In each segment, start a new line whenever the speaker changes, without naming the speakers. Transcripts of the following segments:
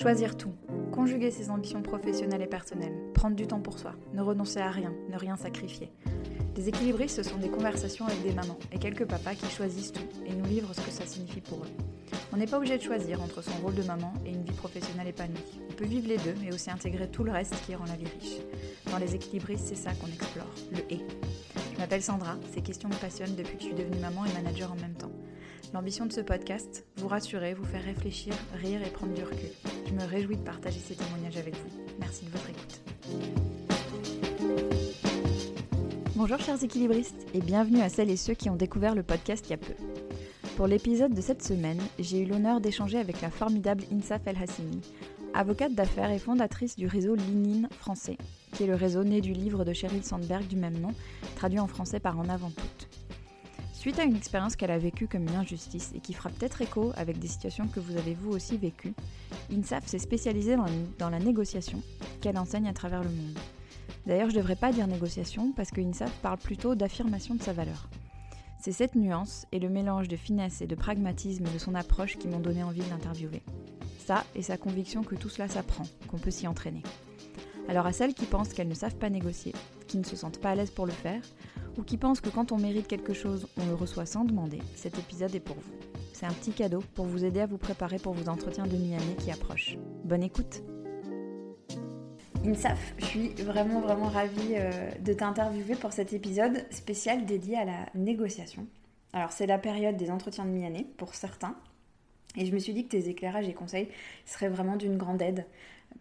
Choisir tout, conjuguer ses ambitions professionnelles et personnelles, prendre du temps pour soi, ne renoncer à rien, ne rien sacrifier. Les équilibristes, ce sont des conversations avec des mamans et quelques papas qui choisissent tout et nous livrent ce que ça signifie pour eux. On n'est pas obligé de choisir entre son rôle de maman et une vie professionnelle épanouie. On peut vivre les deux, mais aussi intégrer tout le reste qui rend la vie riche. Dans les équilibristes, c'est ça qu'on explore, le et. Je m'appelle Sandra, ces questions me passionnent depuis que je suis devenue maman et manager en même temps. L'ambition de ce podcast, vous rassurer, vous faire réfléchir, rire et prendre du recul. Je me réjouis de partager ces témoignages avec vous. Merci de votre écoute. Bonjour chers équilibristes et bienvenue à celles et ceux qui ont découvert le podcast il y a peu. Pour l'épisode de cette semaine, j'ai eu l'honneur d'échanger avec la formidable Insaf El Hassimi, avocate d'affaires et fondatrice du réseau Linine français, qui est le réseau né du livre de Sheryl Sandberg du même nom, traduit en français par En avant toute. Suite à une expérience qu'elle a vécue comme une injustice et qui fera peut-être écho avec des situations que vous avez vous aussi vécues, INSAF s'est spécialisée dans, la négociation qu'elle enseigne à travers le monde. D'ailleurs, je ne devrais pas dire négociation parce que INSAF parle plutôt d'affirmation de sa valeur. C'est cette nuance et le mélange de finesse et de pragmatisme de son approche qui m'ont donné envie de l'interviewer. Ça et sa conviction que tout cela s'apprend, qu'on peut s'y entraîner. Alors à celles qui pensent qu'elles ne savent pas négocier, qui ne se sentent pas à l'aise pour le faire, ou qui pensent que quand on mérite quelque chose, on le reçoit sans demander, cet épisode est pour vous. C'est un petit cadeau pour vous aider à vous préparer pour vos entretiens de mi-année qui approchent. Bonne écoute INSAF, je suis vraiment vraiment ravie euh, de t'interviewer pour cet épisode spécial dédié à la négociation. Alors c'est la période des entretiens de mi-année pour certains, et je me suis dit que tes éclairages et conseils seraient vraiment d'une grande aide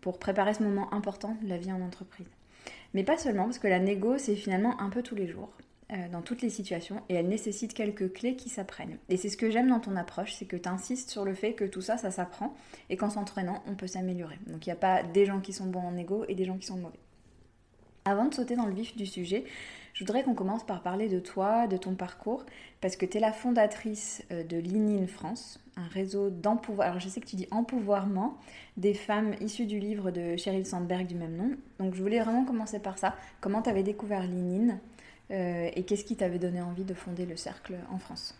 pour préparer ce moment important de la vie en entreprise. Mais pas seulement, parce que la négo, c'est finalement un peu tous les jours. Euh, dans toutes les situations et elle nécessite quelques clés qui s'apprennent. Et c'est ce que j'aime dans ton approche, c'est que tu insistes sur le fait que tout ça, ça s'apprend et qu'en s'entraînant, on peut s'améliorer. Donc il n'y a pas des gens qui sont bons en égo et des gens qui sont mauvais. Avant de sauter dans le vif du sujet, je voudrais qu'on commence par parler de toi, de ton parcours, parce que tu es la fondatrice euh, de Linine France, un réseau d'empouvoir. Alors je sais que tu dis empouvoirment des femmes issues du livre de Sheryl Sandberg du même nom. Donc je voulais vraiment commencer par ça. Comment tu avais découvert Linine euh, et qu'est-ce qui t'avait donné envie de fonder le cercle en France?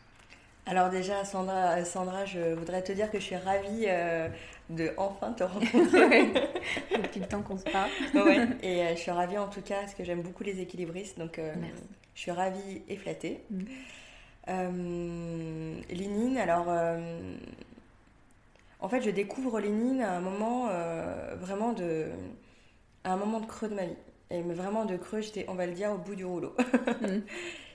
Alors déjà, Sandra, Sandra, je voudrais te dire que je suis ravie euh, de enfin te rencontrer.
Depuis le temps qu'on se parle.
ouais, et euh, je suis ravie en tout cas parce que j'aime beaucoup les équilibristes, donc je suis ravie et flattée. Mm. Lénine, alors en fait, je découvre Lénine à un moment vraiment de, à un moment de creux de ma vie. Et vraiment de creux, j'étais, on va le dire, au bout du rouleau. Mm.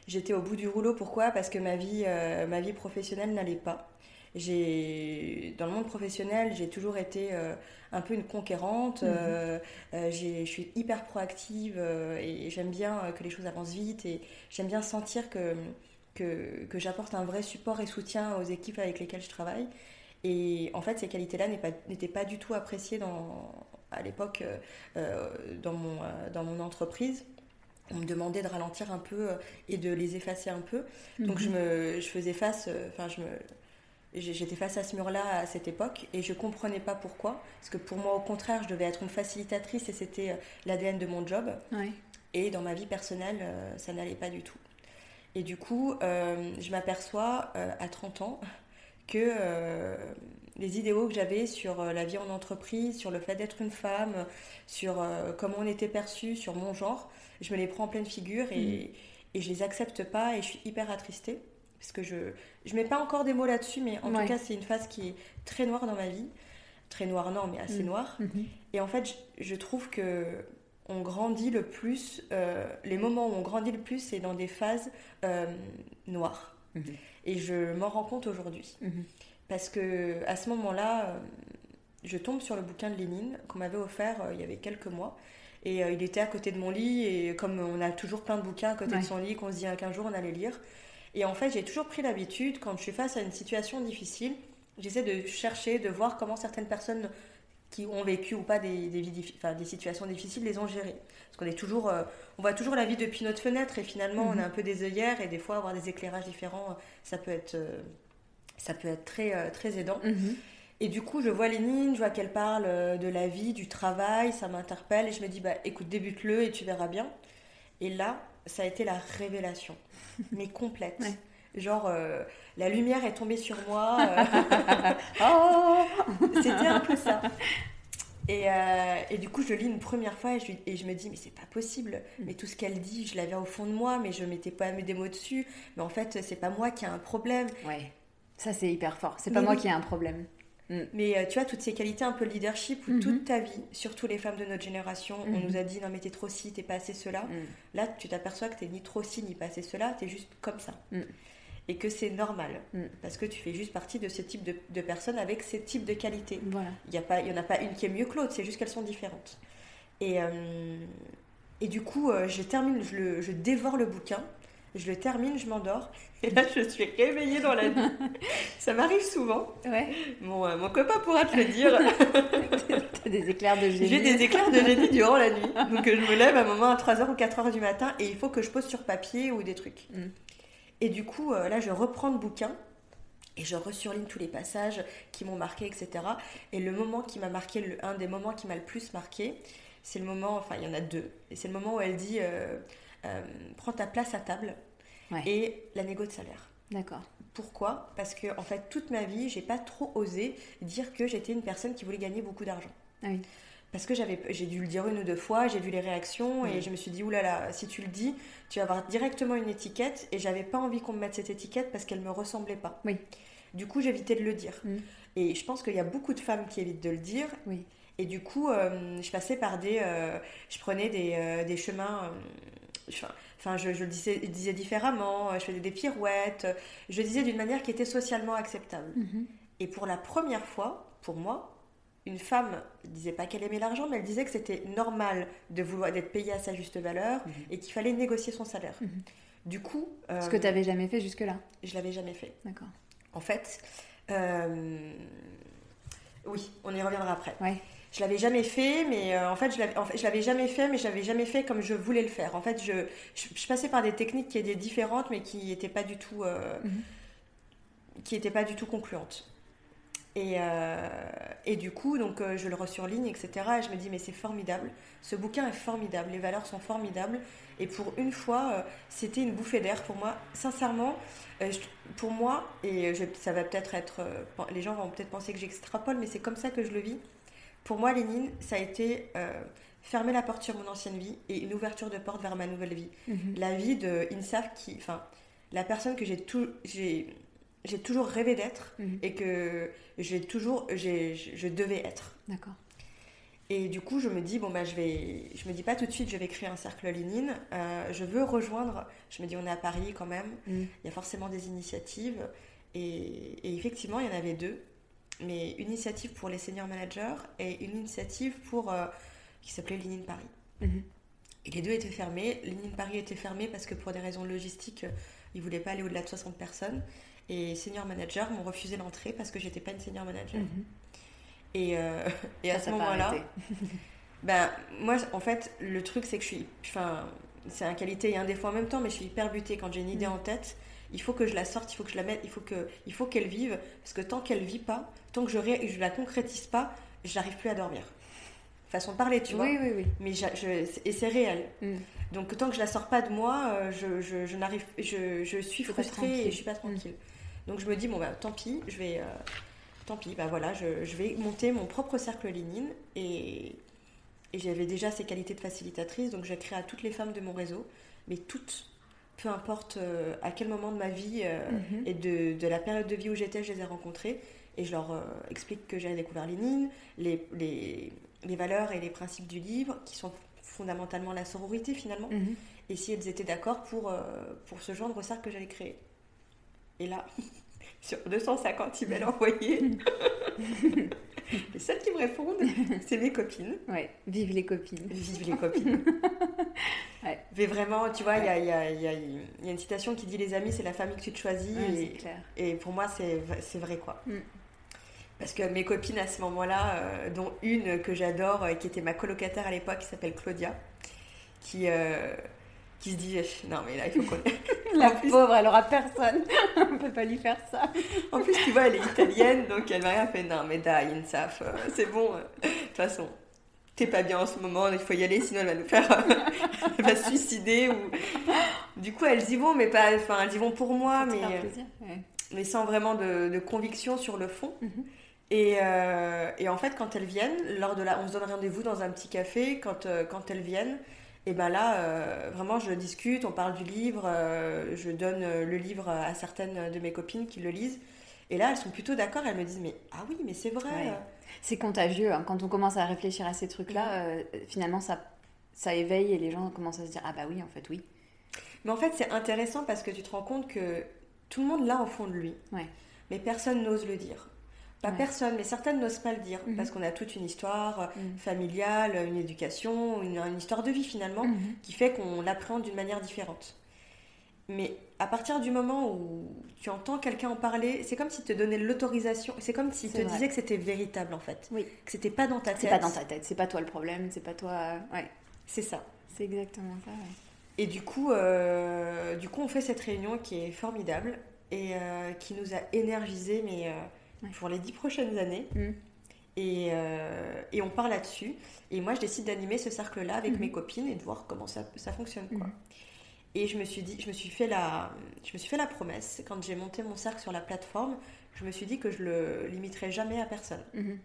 J'étais au bout du rouleau, pourquoi? Parce que ma vie, euh, ma vie professionnelle n'allait pas. J'ai, dans le monde professionnel, j'ai toujours été euh, un peu une conquérante. Mm-hmm. Euh, je suis hyper proactive et j'aime bien que les choses avancent vite et j'aime bien sentir que, que, que j'apporte un vrai support et soutien aux équipes avec lesquelles je travaille. Et en fait, ces qualités-là n'étaient pas, pas du tout appréciées dans, à l'époque euh, euh, dans, mon, euh, dans mon entreprise on me demandait de ralentir un peu et de les effacer un peu. Donc je, mhm. me, je faisais face, enfin je me, j'étais face à ce mur-là à cette époque et je comprenais pas pourquoi. Parce que pour moi, au contraire, je devais être une facilitatrice et c'était l'ADN de mon job. Et dans ma vie personnelle, ça n'allait pas du tout. Et du coup, je m'aperçois à 30 ans que les idéaux que j'avais sur euh, la vie en entreprise, sur le fait d'être une femme, sur euh, comment on était perçu, sur mon genre, je me les prends en pleine figure et, mm. et je les accepte pas et je suis hyper attristée. Parce que je ne mets pas encore des mots là-dessus, mais en tout cas, c'est une phase qui est très noire dans ma vie. Très noire, non, mais assez mm. noire. Mm-hmm. Et en fait, je, trouve que on grandit le plus, euh, les moments où on grandit le plus, c'est dans des phases noires. Et je m'en rends compte aujourd'hui. Parce que à ce moment-là, euh, je tombe sur le bouquin de Lénine qu'on m'avait offert euh, il y avait quelques mois. Et euh, il était à côté de mon lit, et comme on a toujours plein de bouquins à côté de son lit, qu'on se dit qu'un jour on allait lire. Et en fait, j'ai toujours pris l'habitude, quand je suis face à une situation difficile, j'essaie de chercher, de voir comment certaines personnes qui ont vécu ou pas des, des, des situations difficiles les ont gérées. Parce qu'on est toujours, on voit toujours la vie depuis notre fenêtre et finalement on a mhm. un peu des œillères et des fois avoir des éclairages différents, ça peut être ça peut être très, euh, très aidant. Mhm. Et du coup, je vois Lénine, je vois qu'elle parle euh, de la vie, du travail, ça m'interpelle et je me dis, bah écoute, débute-le et tu verras bien. Et là, ça a été la révélation, mais complète. Genre, euh, la lumière est tombée sur moi. oh C'était un peu ça. Et, euh, et, du coup, je lis une première fois et je, et je me dis, mais c'est pas possible. Mm. Mais tout ce qu'elle dit, je l'avais au fond de moi, mais je mettais pas des mots dessus. Mais en fait, c'est pas moi qui ai un problème.
Ouais, ça c'est hyper fort. C'est pas moi qui ai un problème.
Mm. Mais euh, tu vois, toutes ces qualités un peu leadership où toute mm-hmm. ta vie, surtout les femmes de notre génération, on mm-hmm. nous a dit non mais t'es trop ci, t'es pas assez cela. Mm. Là, tu t'aperçois que t'es ni trop ci, ni pas assez cela, t'es juste comme ça. Mm. Et que c'est normal, parce que tu fais juste partie de ce type de, personnes avec ces types de qualités.
Voilà.
Il n'y en a pas une qui est mieux que l'autre, c'est juste qu'elles sont différentes. Et, euh, et du coup, euh, je termine, je, je dévore le bouquin je le termine, je m'endors. Et là, je suis réveillée dans la nuit. Ça m'arrive souvent.
Ouais.
Mon, euh, mon copain pourra te le dire.
T'as des éclairs de génie.
J'ai des éclairs de génie durant la nuit. Donc, je me lève à un moment à 3h ou 4h du matin et il faut que je pose sur papier ou des trucs. Mm. Et du coup, euh, là, je reprends le bouquin et je resurligne tous les passages qui m'ont marqué, etc. Et le moment qui m'a marqué, le, un des moments qui m'a le plus marqué, c'est le moment, enfin, il y en a deux. Et c'est le moment où elle dit. Euh, euh, prends ta place à table et la négo de salaire.
D'accord.
Pourquoi? Parce que en fait, toute ma vie, j'ai pas trop osé dire que j'étais une personne qui voulait gagner beaucoup d'argent.
Ah oui.
Parce que j'avais, j'ai dû le dire une ou deux fois, j'ai vu les réactions et je me suis dit, oulala, si tu le dis, tu vas avoir directement une étiquette et j'avais pas envie qu'on me mette cette étiquette parce qu'elle me ressemblait pas.
Oui.
Du coup, j'évitais de le dire. Mm. Et je pense qu'il y a beaucoup de femmes qui évitent de le dire.
Oui.
Et du coup, euh, je passais par des. Euh, je prenais des, des chemins Enfin, je, le disais, disais, différemment, je faisais des pirouettes, je disais d'une manière qui était socialement acceptable.
Mhm.
Et pour la première fois, pour moi, une femme ne disait pas qu'elle aimait l'argent, mais elle disait que c'était normal de vouloir d'être payée à sa juste valeur mhm. et qu'il fallait négocier son salaire.
Mhm.
Du coup,
ce que tu n'avais jamais fait jusque-là.
Je l'avais jamais fait.
D'accord.
En fait, euh, oui, on y reviendra après.
Ouais
je l'avais jamais fait, mais euh, en fait, je l'avais jamais fait, mais je l'avais jamais fait comme je voulais le faire. En fait, je, je, passais par des techniques qui étaient différentes, mais qui n'étaient pas du tout, euh, mhm. qui étaient pas du tout concluantes. Et, euh, et du coup, donc, je le ligne, etc. Et je me dis, mais c'est formidable. Ce bouquin est formidable. Les valeurs sont formidables. Et pour une fois, c'était une bouffée d'air pour moi. Sincèrement, pour moi, et ça va peut-être être. les gens vont peut-être penser que j'extrapole, mais c'est comme ça que je le vis. Pour moi, Lénine, ça a été euh, fermer la porte sur mon ancienne vie et une ouverture de porte vers ma nouvelle vie.
Mhm.
La vie de Insaf, qui, enfin, la personne que j'ai tout, j'ai, j'ai toujours rêvé d'être mhm. et que j'ai toujours, j'ai, je devais être.
D'accord.
Et du coup, je me dis, bon, bah, je vais, je me dis pas tout de suite, je vais créer un cercle Lénine. Euh, je veux rejoindre, je me dis, on est à Paris quand même,
mhm.
il y a forcément des initiatives. Et, et, effectivement, il y en avait deux mais une initiative pour les senior managers et une initiative pour euh, qui s'appelait Ligne Paris.
Mhm.
Et les deux étaient fermés. Ligne Paris était fermée parce que pour des raisons logistiques, ils ne voulaient pas aller au-delà de 60 personnes. Et senior managers m'ont refusé l'entrée parce que j'étais pas une senior manager.
Mhm.
Et, euh, et à ce moment-là, ben, moi, en fait, le truc, c'est que je suis. Enfin, c'est un qualité et un défaut en même temps, mais je suis hyper butée quand j'ai une idée mhm. en tête il faut que je la sorte, il faut que je la mette, il faut que, il faut qu'elle vive, parce que tant qu'elle vit pas, tant que je, ré, je la concrétise pas, je n'arrive plus à dormir. Façon de parler, tu vois.
Oui, oui, oui.
Mais et c'est réel.
Mm.
Donc tant que je la sors pas de moi, euh, je, n'arrive, je, suis frustrée et je suis pas tranquille. Donc je me dis bon bah tant pis, je vais, euh, tant pis, bah voilà, je, je, vais monter mon propre cercle Lénine et, et j'avais déjà ces qualités de facilitatrice, donc j'ai créé à toutes les femmes de mon réseau, mais toutes peu importe euh, à quel moment de ma vie euh,
mhm.
et de, de, la période de vie où j'étais, je les ai rencontrés. Et je leur euh, explique que j'ai découvert Lénine, les, les, les, valeurs et les principes du livre, qui sont fondamentalement la sororité finalement.
Mhm.
Et si elles étaient d'accord pour, pour ce genre de cercle que j'allais créer. Et là, sur 250 emails envoyés, les seules qui me répondent, c'est mes copines.
Ouais, vive les copines.
Vive les copines.
ouais.
Mais vraiment, tu vois, il y, a, y, a, y, a, une citation qui dit Les amis, c'est la famille que tu te choisis.
et, clair.
et, pour moi, c'est vrai, quoi.
Mm.
Parce que mes copines à ce moment-là, euh, dont une que j'adore, euh, qui était ma colocataire à l'époque, qui s'appelle Claudia, qui. Euh, qui se dit non mais là il faut qu'on
la pauvre elle aura personne on peut pas lui faire ça
en plus tu vois elle est italienne donc elle m'a rien fait non mais dai Insaf euh, c'est bon euh. de toute façon t'es pas bien en ce moment il faut y aller sinon elle va nous faire elle va se suicider ou du coup elles y vont mais pas enfin elles y vont pour moi mais
mais
mais sans vraiment de, de, conviction sur le fond
mhm.
Et, euh, et, en fait, quand elles viennent, lors de la, on se donne rendez-vous dans un petit café. Quand, euh, quand elles viennent, et ben là, euh, vraiment, je discute, on parle du livre. je donne le livre à certaines de mes copines qui le lisent. Et là, elles sont plutôt d'accord. Elles me disent, mais ah oui, mais c'est vrai.
C'est contagieux. Hein. Quand on commence à réfléchir à ces trucs-là, finalement, ça, ça éveille et les gens commencent à se dire, ah bah oui, en fait, oui.
Mais en fait, c'est intéressant parce que tu te rends compte que tout le monde l'a au fond de lui. Mais personne n'ose le dire. Pas personne, mais certaines n'osent pas le dire mhm. parce qu'on a toute une histoire euh, mhm. familiale, une éducation, une, histoire de vie finalement mhm. qui fait qu'on l'appréhende d'une manière différente. Mais à partir du moment où tu entends quelqu'un en parler, c'est comme si te donnait l'autorisation, c'est comme s'il te disait que c'était véritable en fait.
Oui.
Que c'était pas dans ta tête. C'est
pas dans ta tête, c'est pas toi le problème, c'est pas toi. Ouais.
C'est ça.
C'est exactement ça.
Et du coup, euh, du coup, on fait cette réunion qui est formidable et euh, qui nous a énergisés, mais euh, pour les dix prochaines années. Mm. Et, et, on part là-dessus. Et moi, je décide d'animer ce cercle-là avec mm-hmm. mes copines et de voir comment ça, ça fonctionne. Quoi. Mm. Et je me suis dit, je me suis fait la, je me suis fait la promesse quand j'ai monté mon cercle sur la plateforme, je me suis dit que je le limiterai jamais à personne. Mm-hmm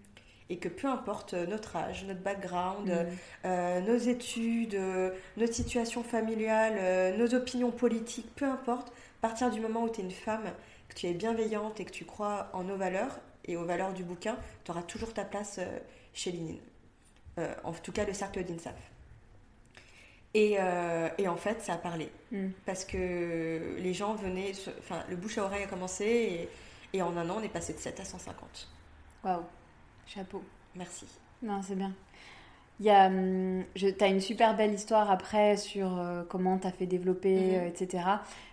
et que peu importe notre âge, notre background, euh, nos études, euh, notre situation familiale, euh, nos opinions politiques, peu importe, à partir du moment où tu es une femme, que tu es bienveillante et que tu crois en nos valeurs et aux valeurs du bouquin, tu auras toujours ta place chez Linine. en tout cas, le cercle d'INSAF. Et, et, en fait, ça a parlé. Mm. Parce que les gens venaient. Enfin, le bouche à oreille a commencé et, et en un an, on est passé de 7 à 150.
Waouh! Chapeau.
Merci.
Non, c'est bien. Il y a, hum, tu as une super belle histoire après sur euh, comment tu as fait développer, mhm. euh, etc.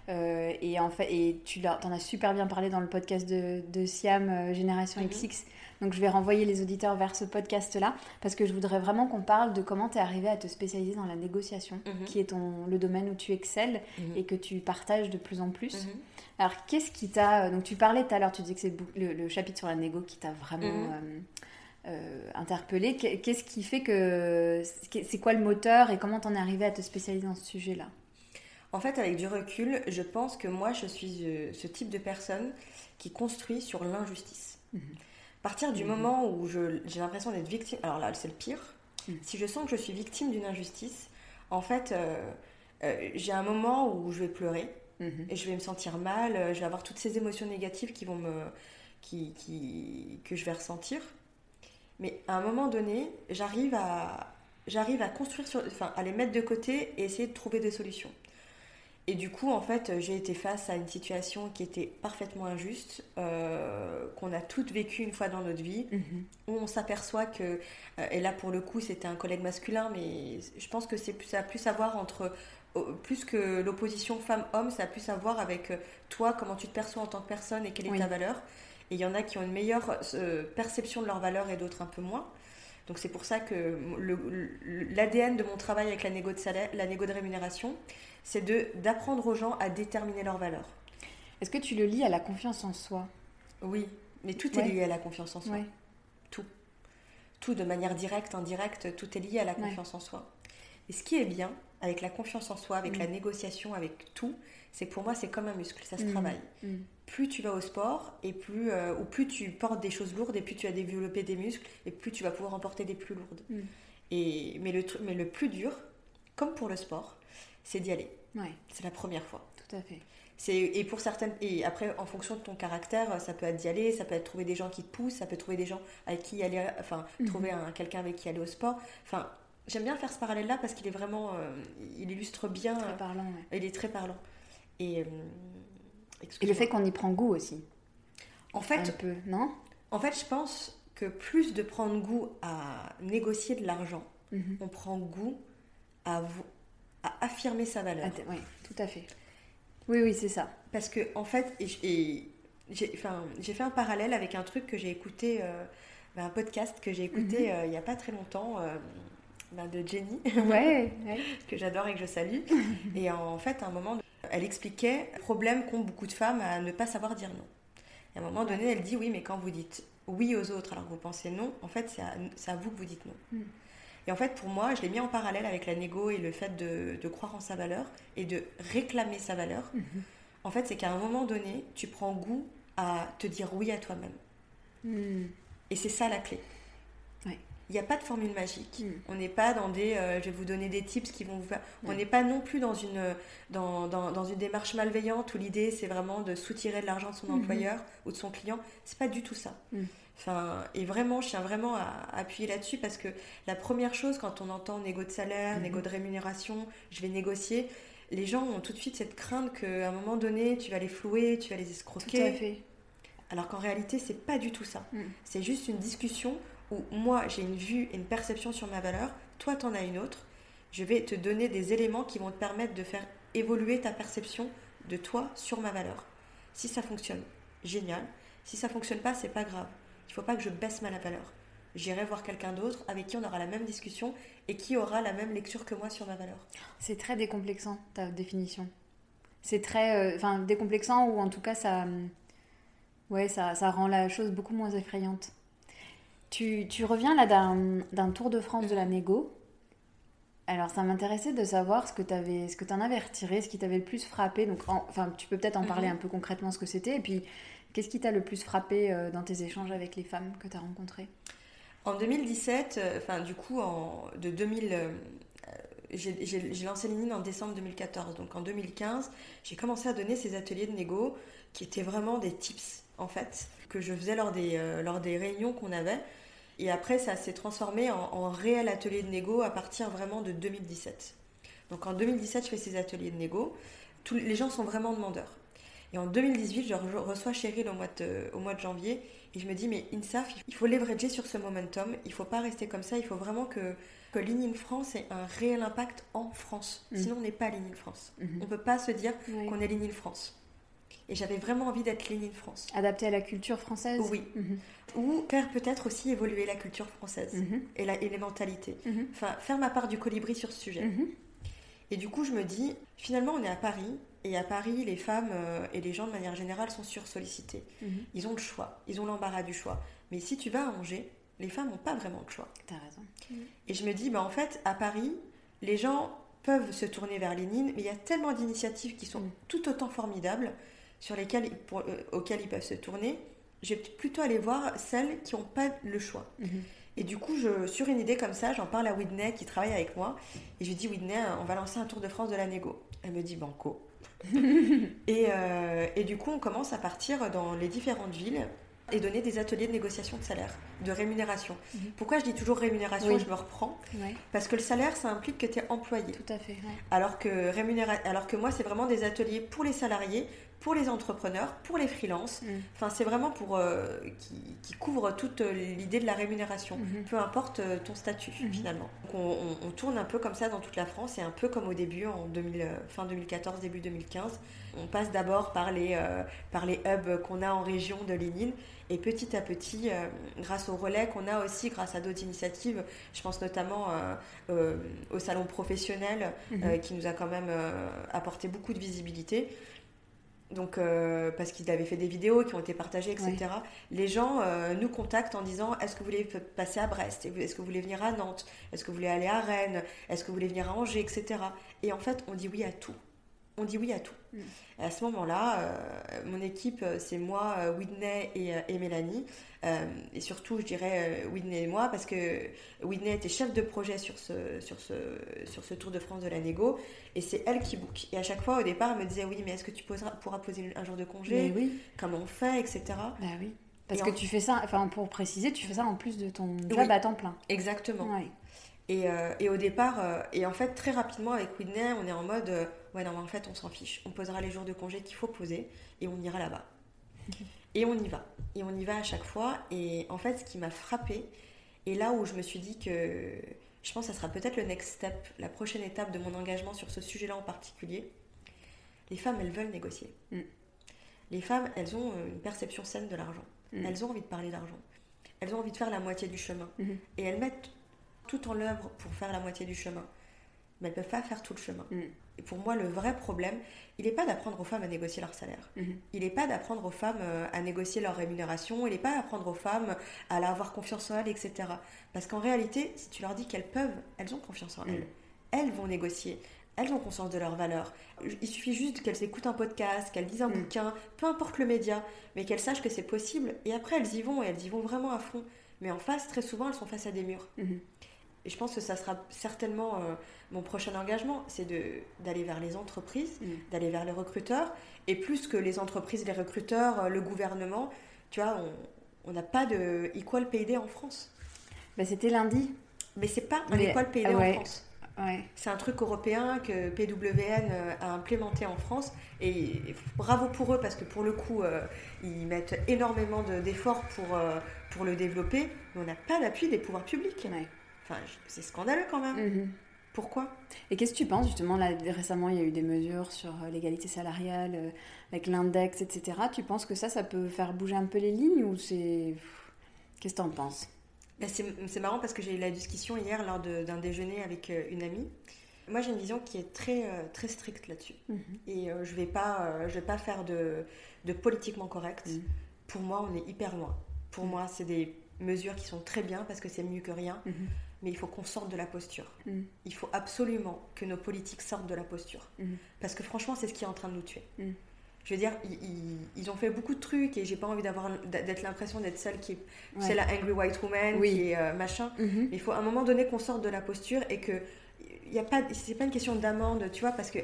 Euh, et en fait, et tu en as super bien parlé dans le podcast de, de Siam Génération mhm. XX. Donc je vais renvoyer les auditeurs vers ce podcast-là parce que je voudrais vraiment qu'on parle de comment tu es arrivé à te spécialiser dans la négociation, mhm. qui est ton, le domaine où tu excelles et que tu partages de plus en plus. Alors qu'est-ce qui t'a... Donc tu parlais tout à l'heure, tu disais que c'est le, chapitre sur la négo qui t'a vraiment... Euh, interpellé. Qu'est-ce qui fait que. C'est quoi le moteur et comment t'en es arrivé à te spécialiser dans ce sujet-là?
En fait, avec du recul, je pense que moi, je suis euh, ce type de personne qui construit sur l'injustice. Mhm. À partir du mhm. moment où j'ai l'impression d'être victime. Alors là, c'est le pire. Mhm. Si je sens que je suis victime d'une injustice, en fait, euh, j'ai un moment où je vais pleurer et je vais me sentir mal, je vais avoir toutes ces émotions négatives qui vont me. Qui, qui, que je vais ressentir. Mais à un moment donné, j'arrive à, j'arrive à construire, sur, enfin, à les mettre de côté et essayer de trouver des solutions. Et du coup, en fait, j'ai été face à une situation qui était parfaitement injuste, euh, qu'on a toutes vécues une fois dans notre vie, mhm. où on s'aperçoit que, euh, et là pour le coup, c'était un collègue masculin, mais je pense que c'est ça a plus à voir entre, plus que l'opposition femme-homme, ça a plus à voir avec euh, toi, comment tu te perçois en tant que personne et quelle est ta valeur. Et il y en a qui ont une meilleure euh, perception de leur valeur et d'autres un peu moins. Donc c'est pour ça que l'ADN de mon travail avec la négo de salaire, la négo de rémunération, c'est d'apprendre aux gens à déterminer leur valeur.
Est-ce que tu le lis à la confiance en soi?
Oui, mais tout est lié à la confiance en soi. Tout. Tout de manière directe, indirecte, tout est lié à la confiance en soi. Et ce qui est bien avec la confiance en soi, avec la mm. négociation, avec tout, c'est que pour moi c'est comme un muscle, ça se mm. travaille. Mm plus tu vas au sport et plus euh, ou plus tu portes des choses lourdes et plus tu as développé des muscles et plus tu vas pouvoir emporter des plus lourdes. Mm. Et mais le mais le plus dur, comme pour le sport, c'est d'y aller. C'est la première fois.
Tout à fait.
C'est et pour certaines et après en fonction de ton caractère, ça peut être d'y aller, ça peut être trouver des gens qui te poussent, ça peut trouver des gens avec qui aller, enfin mm-hmm. trouver un quelqu'un avec qui aller au sport. Enfin, j'aime bien faire ce parallèle là parce qu'il est vraiment, euh, il illustre bien.
Très parlant.
Il est très parlant. Et euh,
et le fait qu'on y prend goût aussi.
En fait,
un peu, non?
En fait, je pense que plus de prendre goût à négocier de l'argent, mhm. on prend goût à, à affirmer sa valeur.
oui, tout à fait. Oui, oui, c'est ça.
Parce que, en fait, et, j'ai fait un parallèle avec un truc que j'ai écouté, euh, ben, un podcast que j'ai écouté mhm. euh, il n'y a pas très longtemps. Euh, ben, de Jenny,
ouais,
que j'adore et que je salue. et en fait, à un moment, elle expliquait le problème qu'ont beaucoup de femmes à ne pas savoir dire non. Et à un moment donné, elle dit oui, mais quand vous dites oui aux autres alors que vous pensez non, en fait, c'est à, vous que vous dites non. Hmm. Et en fait, pour moi, je l'ai mis en parallèle avec la négo et le fait de, croire en sa valeur et de réclamer sa valeur. Hmm. En fait, c'est qu'à un moment donné, tu prends goût à te dire oui à toi-même.
Hmm.
Et c'est ça la clé. Il n'y a pas de formule magique.
Mm.
On n'est pas dans des. euh, je vais vous donner des tips qui vont vous faire. On
Ouais.
n'est pas non plus dans une, dans, dans, dans une démarche malveillante où l'idée c'est vraiment de soutirer de l'argent de son
Mhm.
employeur ou de son client. C'est pas du tout ça.
Mm.
Enfin, et vraiment, je tiens vraiment à, à appuyer là-dessus parce que la première chose, quand on entend négo de salaire, négo de rémunération, je vais négocier, les gens ont tout de suite cette crainte qu'à un moment donné, tu vas les flouer, tu vas les
Tout
escroquer.
à fait.
Alors qu'en réalité, c'est pas du tout ça.
Mm.
C'est juste une discussion où moi, j'ai une vue et une perception sur ma valeur, toi, t'en as une autre. Je vais te donner des éléments qui vont te permettre de faire évoluer ta perception de toi sur ma valeur. Si ça fonctionne, génial. Si ça fonctionne pas, c'est pas grave. Il faut pas que je baisse ma valeur. J'irai voir quelqu'un d'autre avec qui on aura la même discussion et qui aura la même lecture que moi sur ma valeur.
C'est très décomplexant, ta définition. C'est très. euh, décomplexant ou en tout cas, ça. Ouais, ça, ça rend la chose beaucoup moins effrayante. Tu, tu reviens là d'un tour de France de la négo. Alors, ça m'intéressait de savoir ce que tu avais, ce que en avais retiré, ce qui t'avait le plus frappé. Donc, en- enfin, tu peux peut-être en parler
Mhm.
un peu concrètement ce que c'était. Et puis, qu'est-ce qui t'a le plus frappé euh, dans tes échanges avec les femmes que tu as rencontrées?
En 2017, euh, enfin du coup en, de 2000, euh, j'ai lancé LinkedIn en décembre 2014. Donc en 2015, j'ai commencé à donner ces ateliers de négo qui étaient vraiment des tips en fait que je faisais lors des, euh, lors des réunions qu'on avait. Et après, ça s'est transformé en, en réel atelier de négo à partir vraiment de 2017. Donc en 2017, je fais ces ateliers de négo. Tous, les gens sont vraiment demandeurs. Et en 2018, je re- reçois Cheryl au mois, de, au mois de janvier et je me dis, mais INSAF, il faut leverager sur ce momentum. Il faut pas rester comme ça. Il faut vraiment que, que Lean in France ait un réel impact en France.
Mm.
Sinon, on n'est pas Lean in France.
Mhm.
On peut pas se dire qu'on est Lean in France. Et j'avais vraiment envie d'être Lean in France.
Adapté à la culture française
Oui.
Mhm.
Ou faire peut-être aussi évoluer la culture française
Mhm.
et, la, et les mentalités.
Mhm.
Enfin, faire ma part du colibri sur ce sujet.
Mhm.
Et du coup, je me dis, finalement, on est à Paris. Et à Paris, les femmes euh, et les gens de manière générale sont sursollicités. Ils ont le choix, ils ont l'embarras du choix. Mais si tu vas à Angers, les femmes n'ont pas vraiment le choix.
T'as raison.
Et je me dis, bah, en fait, à Paris, les gens peuvent se tourner vers Lénine, mais il y a tellement d'initiatives qui sont tout autant formidables sur lesquelles, pour- euh, auxquelles ils peuvent se tourner. Je vais plutôt aller voir celles qui n'ont pas le choix.
Mhm.
Et du coup, je, sur une idée comme ça, j'en parle à Whitney qui travaille avec moi. Et je lui dis, Whitney, on va lancer un Tour de France de la négo. Elle me dit, banco. et, euh, et du coup, on commence à partir dans les différentes villes et donner des ateliers de négociation de salaire, de rémunération.
Mhm.
Pourquoi je dis toujours rémunération
Oui.
Je me reprends.
Ouais,
Parce que le salaire, ça implique que tu es employé.
tout à fait. ouais.
Alors que, rémunéra... Alors que moi, c'est vraiment des ateliers pour les salariés, pour les entrepreneurs, pour les freelances.
Mm.
Enfin, c'est vraiment pour euh, qui, qui couvre toute euh, l'idée de la rémunération,
Mhm.
peu importe euh, ton statut
Mhm.
finalement. Donc, on, on- on tourne un peu comme ça dans toute la France et un peu comme au début, en 2000, fin 2014, début 2015. On passe d'abord par les, euh, par les hubs qu'on a en région de Lénine et petit à petit, euh, grâce au relais qu'on a aussi, grâce à d'autres initiatives, je pense notamment au salon professionnel
Mhm.
euh, qui nous a quand même apporté beaucoup de visibilité. Donc, euh, parce qu'ils avaient fait des vidéos qui ont été partagées, etc. Les gens euh, nous contactent en disant Est-ce que vous voulez passer à Brest? Est-ce que vous voulez venir à Nantes? Est-ce que vous voulez aller à Rennes? Est-ce que vous voulez venir à Angers? Etc. Et en fait, on dit oui à tout. On dit oui à tout.
Mm.
Et à ce moment-là, euh, mon équipe, euh, c'est moi, euh, Whitney et, et Mélanie. Euh, et surtout, je dirais Whitney et moi, parce que Whitney était chef de projet sur ce, sur ce, sur ce Tour de France de la négo. Et c'est elle qui book. Et à chaque fois, au départ, elle me disait Oui, mais est-ce que tu poseras, pourras poser un jour de congé?
Mais oui,
Comment on fait etc.
bah oui. Parce
Et
que
en-
tu fais ça, enfin pour préciser, tu fais ça en plus de ton job
Oui.
à temps plein.
Exactement.
Ouais.
Et, euh, et au départ, et en fait, très rapidement avec Whitney, on est en mode Ouais, non, mais en fait, on s'en fiche. On posera les jours de congé qu'il faut poser et on ira là-bas. Et on y va. Et on y va à chaque fois. Et en fait, ce qui m'a frappé, et là où je me suis dit que je pense que ça sera peut-être le next step, la prochaine étape de mon engagement sur ce sujet-là en particulier, les femmes, elles veulent négocier.
Mm.
Les femmes, elles ont euh, une perception saine de l'argent.
Mm.
Elles ont envie de parler d'argent. Elles ont envie de faire la moitié du chemin.
Mhm.
Et elles mettent tout en l'œuvre pour faire la moitié du chemin. Mais elles ne peuvent pas faire tout le chemin. Et pour moi, le vrai problème, il n'est pas d'apprendre aux femmes à négocier leur salaire.
Mhm.
Il n'est pas d'apprendre aux femmes euh, à négocier leur rémunération. Il n'est pas d'apprendre aux femmes à avoir confiance en elles, etc. Parce qu'en réalité, si tu leur dis qu'elles peuvent, elles ont confiance en
Mm.
elles. Elles vont négocier. Elles ont conscience de leurs valeurs. Il suffit juste qu'elles écoutent un podcast, qu'elles lisent un
Mm.
bouquin, peu importe le média, mais qu'elles sachent que c'est possible. Et après, elles y vont et elles y vont vraiment à fond. mais en face, très souvent, elles sont face à des murs. Et je pense que ça sera certainement euh, mon prochain engagement, c'est d'aller vers les entreprises, mhm. d'aller vers les recruteurs, et plus que les entreprises, les recruteurs, euh, le gouvernement, tu vois, on n'a pas de equal pay en France.
Bah, C'était lundi.
Mais c'est pas un equal pay en France. C'est un truc européen que PWN euh, a implémenté en France et bravo pour eux parce que pour le coup ils mettent énormément d'efforts pour, pour le développer mais on n'a pas l'appui des pouvoirs publics. Enfin, c'est scandaleux quand même. Mhm. Pourquoi?
Et qu'est-ce que tu penses justement là récemment il y a eu des mesures sur l'égalité salariale avec l'index etc. Tu penses que ça ça peut faire bouger un peu les lignes ou c'est qu'est-ce que tu en penses?
Bah, c'est marrant parce que j'ai eu la discussion hier lors d'un déjeuner avec euh, une amie. Moi, j'ai une vision qui est très, euh, très stricte là-dessus. Mhm. Et euh, je ne vais, pas, je vais pas faire de, de politiquement correct. Mhm. Pour moi, on est hyper loin. Pour moi, c'est des mesures qui sont très bien parce que c'est mieux que rien. Mais il faut qu'on sorte de la posture. Il faut absolument que nos politiques sortent de la posture. Parce que franchement, c'est ce qui est en train de nous tuer je veux dire, ils, ont fait beaucoup de trucs et j'ai pas envie d'avoir d'être l'impression d'être celle qui c'est la angry white woman qui est euh, machin. Mhm. Mais il faut à un moment donné qu'on sorte de la posture et que il y a pas c'est pas une question d'amende, tu vois, parce que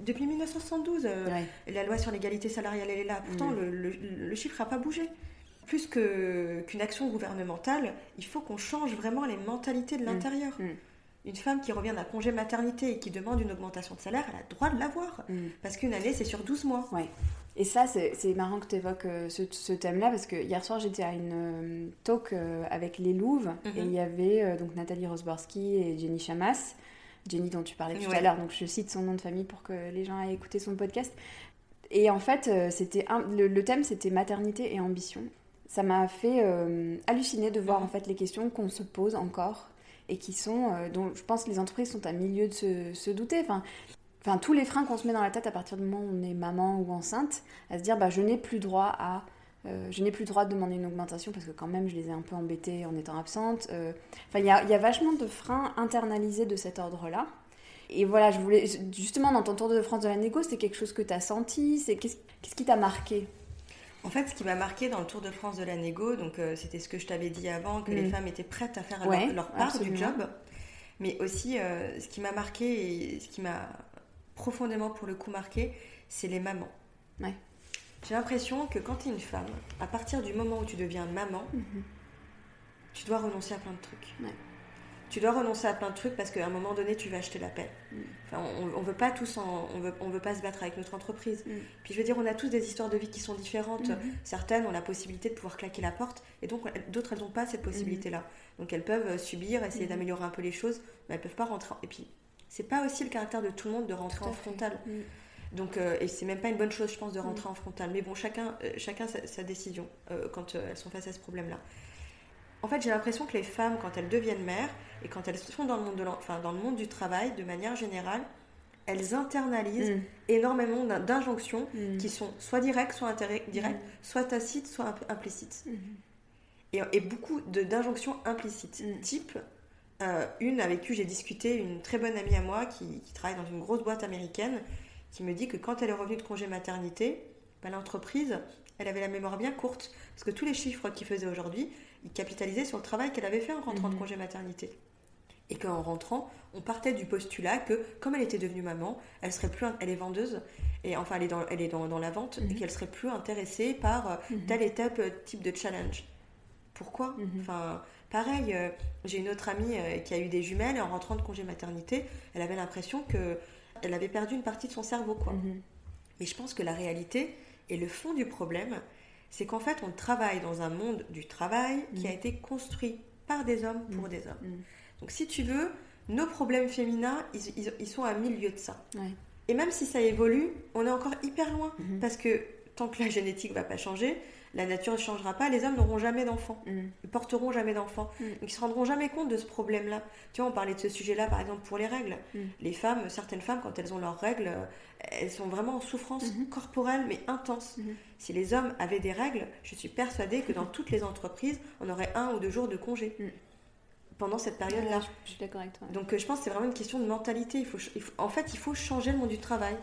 depuis 1972, euh, la loi sur l'égalité salariale elle est là. Pourtant, le, le, chiffre n'a pas bougé. Plus que qu'une action gouvernementale, il faut qu'on change vraiment les mentalités de mhm. l'intérieur une femme qui revient d'un congé maternité et qui demande une augmentation de salaire, elle a le droit de l'avoir. Mm. Parce qu'une année, c'est sur 12 mois.
Ouais. Et ça, c'est marrant que tu évoques euh, ce, thème-là, parce que hier soir, j'étais à une euh, talk euh, avec les Louves, et mhm. il y avait donc Nathalie Rosborski et Jenny Chamas. Jenny dont tu parlais tout à l'heure, donc je cite son nom de famille pour que les gens aient écouté son podcast. Et en fait, c'était le, le, thème, c'était maternité et ambition. Ça m'a fait halluciner de voir mhm. en fait les questions qu'on se pose encore et qui sont, euh, dont je pense que les entreprises sont à milieu de se, douter. Enfin, enfin, tous les freins qu'on se met dans la tête à partir du moment où on est maman ou enceinte, à se dire bah, je n'ai plus droit à. Euh, je n'ai plus droit de demander une augmentation parce que quand même je les ai un peu embêtés en étant absente. Euh, enfin, il y a, y a, vachement de freins internalisés de cet ordre-là. Et voilà, je voulais justement dans ton tour de France de la négo, c'est quelque chose que tu as senti, c'est qu'est-ce, qu'est-ce qui t'a marqué?
En fait, ce qui m'a marqué dans le Tour de France de la négo, donc euh, c'était ce que je t'avais dit avant, que les mm. femmes étaient prêtes à faire leur, part du job. Mais aussi, euh, ce qui m'a marqué et ce qui m'a profondément pour le coup marqué, c'est les mamans. J'ai l'impression que quand tu es une femme, à partir du moment où tu deviens maman, mm-hmm. tu dois renoncer à plein de trucs tu dois renoncer à plein de trucs parce qu'à un moment donné, tu vas acheter la paix. Mm. Enfin, on, ne veut pas tous, on veut, on veut pas se battre avec notre entreprise. Mm. Puis je veux dire, on a tous des histoires de vie qui sont différentes. Mm-hmm. Certaines ont la possibilité de pouvoir claquer la porte, et donc d'autres, elles n'ont pas cette possibilité-là. Mm-hmm. Donc elles peuvent euh, subir, essayer mm-hmm. d'améliorer un peu les choses, mais elles peuvent pas rentrer. Et puis, c'est pas aussi le caractère de tout le monde de rentrer en frontal. Mm. Donc, euh, et c'est même pas une bonne chose, je pense, de rentrer en frontal. Mais bon, chacun, euh, chacun sa, décision quand elles sont face à ce problème-là. En fait, j'ai l'impression que les femmes, quand elles deviennent mères et quand elles sont dans le monde, de enfin, dans le monde du travail, de manière générale, elles internalisent mm. énormément d'injonctions mm. qui sont soit directes, soit indirectes, mm. soit tacites, soit implicites. Et, et, beaucoup d'injonctions implicites. Type, euh, une avec qui j'ai discuté, une très bonne amie à moi qui, travaille dans une grosse boîte américaine, qui me dit que quand elle est revenue de congé maternité, bah, l'entreprise, elle avait la mémoire bien courte. Parce que tous les chiffres qu'ils faisaient aujourd'hui, il capitalisait sur le travail qu'elle avait fait en rentrant de mhm. congé maternité. Et qu'en rentrant, on partait du postulat que, comme elle était devenue maman, elle serait plus, elle est vendeuse, et enfin elle est dans, elle est dans, la vente, et mhm. qu'elle serait plus intéressée par euh, mhm. tel et tel euh, type de challenge. Pourquoi? Enfin, pareil, euh, j'ai une autre amie qui a eu des jumelles, et en rentrant de congé maternité, elle avait l'impression que elle avait perdu une partie de son cerveau, quoi. Mais je pense que la réalité et le fond du problème, c'est qu'en fait, on travaille dans un monde du travail qui a mm. été construit par des hommes pour mm. des hommes. Mm. Donc, si tu veux, nos problèmes féminins, ils, sont à milieu de ça. Et même si ça évolue, on est encore hyper loin. Mm-hmm. Parce que tant que la génétique ne va pas changer, la nature ne changera pas, les hommes n'auront jamais d'enfants. Ils ne porteront jamais d'enfants. Donc ils ne se rendront jamais compte de ce problème-là. Tu vois, on parlait de ce sujet-là, par exemple, pour les règles. Les femmes, certaines femmes, quand elles ont leurs règles, elles sont vraiment en souffrance mhm. corporelle mais intense. Mhm. Si les hommes avaient des règles, je suis persuadée que dans toutes les entreprises, on aurait un ou deux jours de congé. Mhm. Pendant cette période-là.
je suis d'accord avec toi.
Donc euh, je pense que c'est vraiment une question de mentalité. Il faut, en fait, il faut changer le monde du travail.